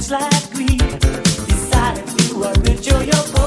Just like we decided to enjoy rich or your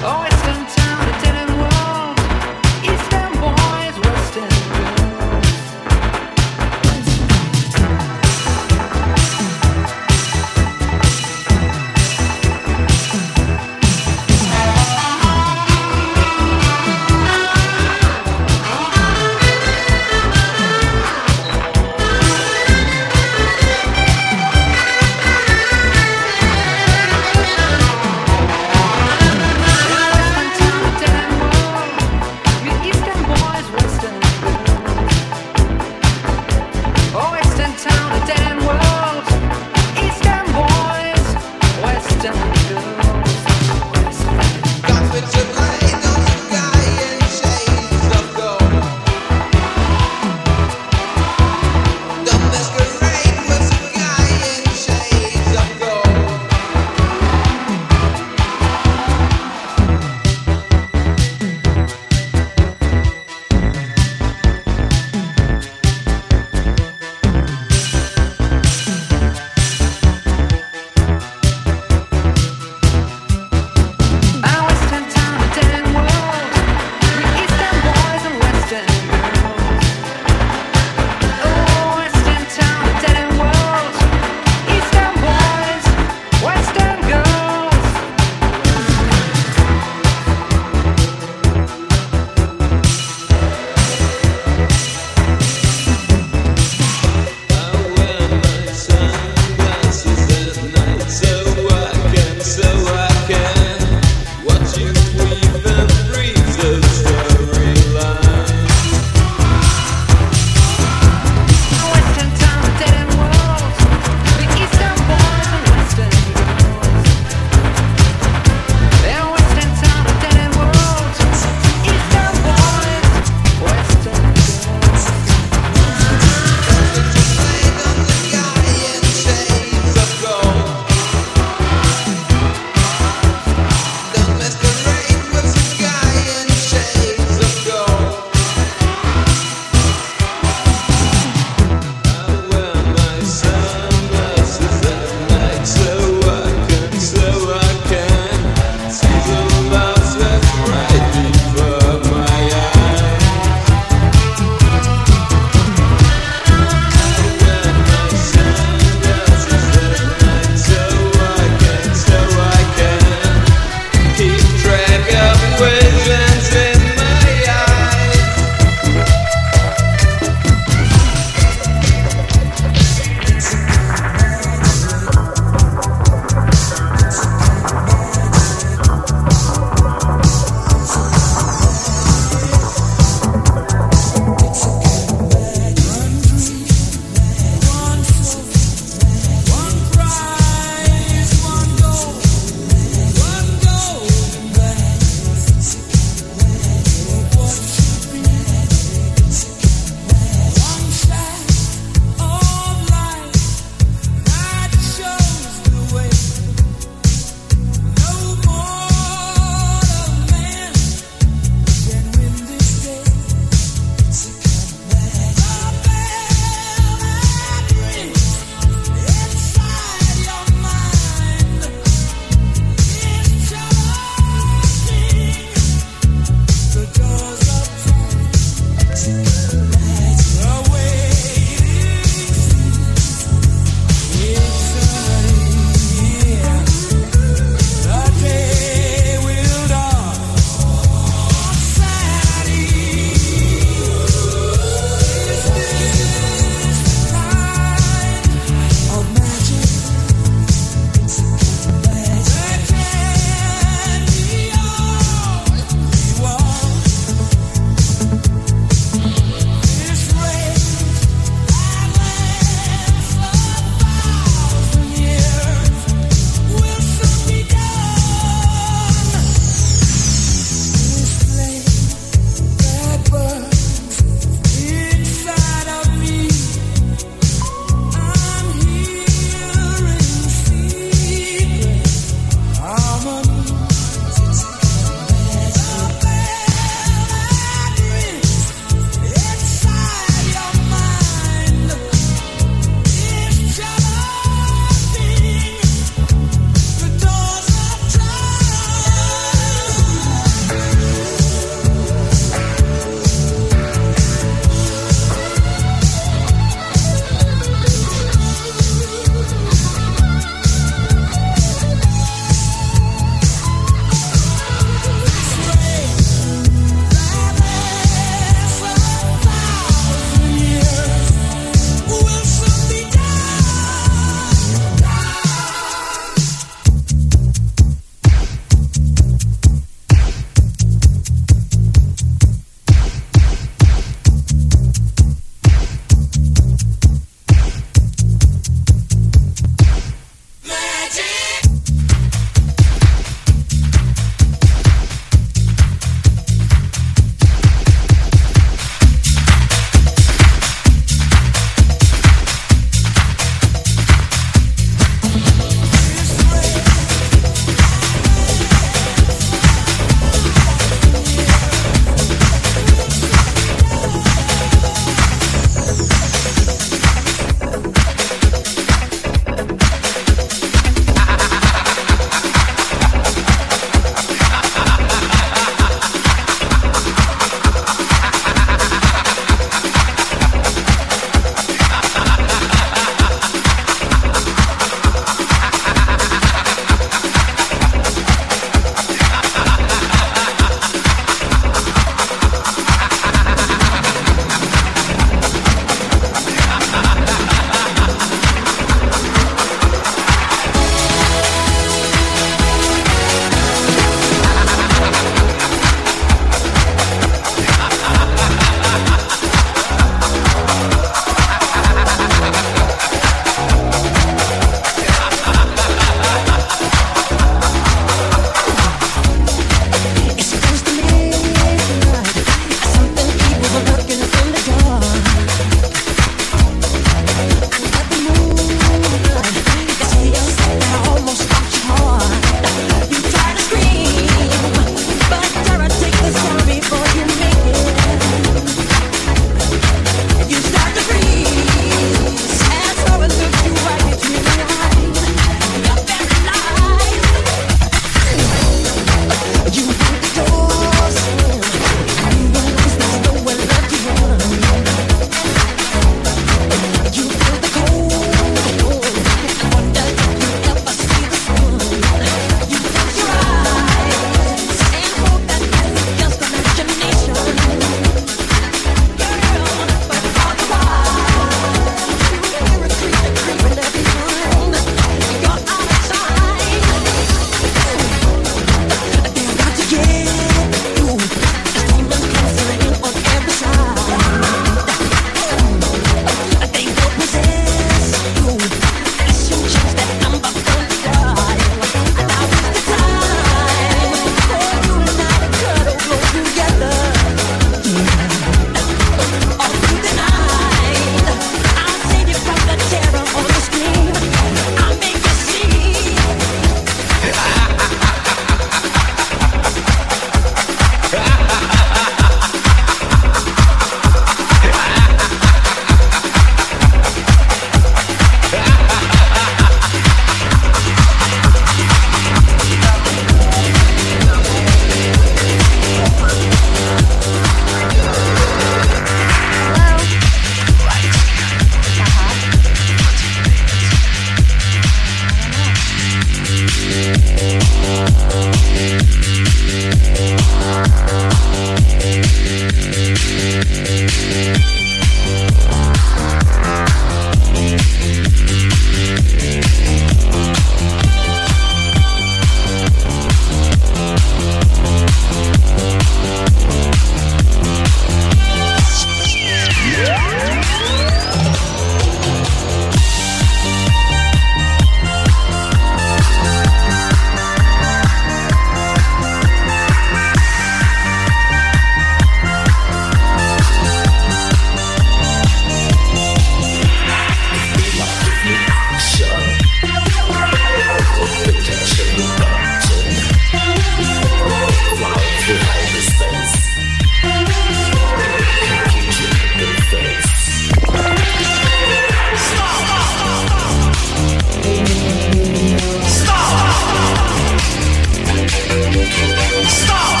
Stop!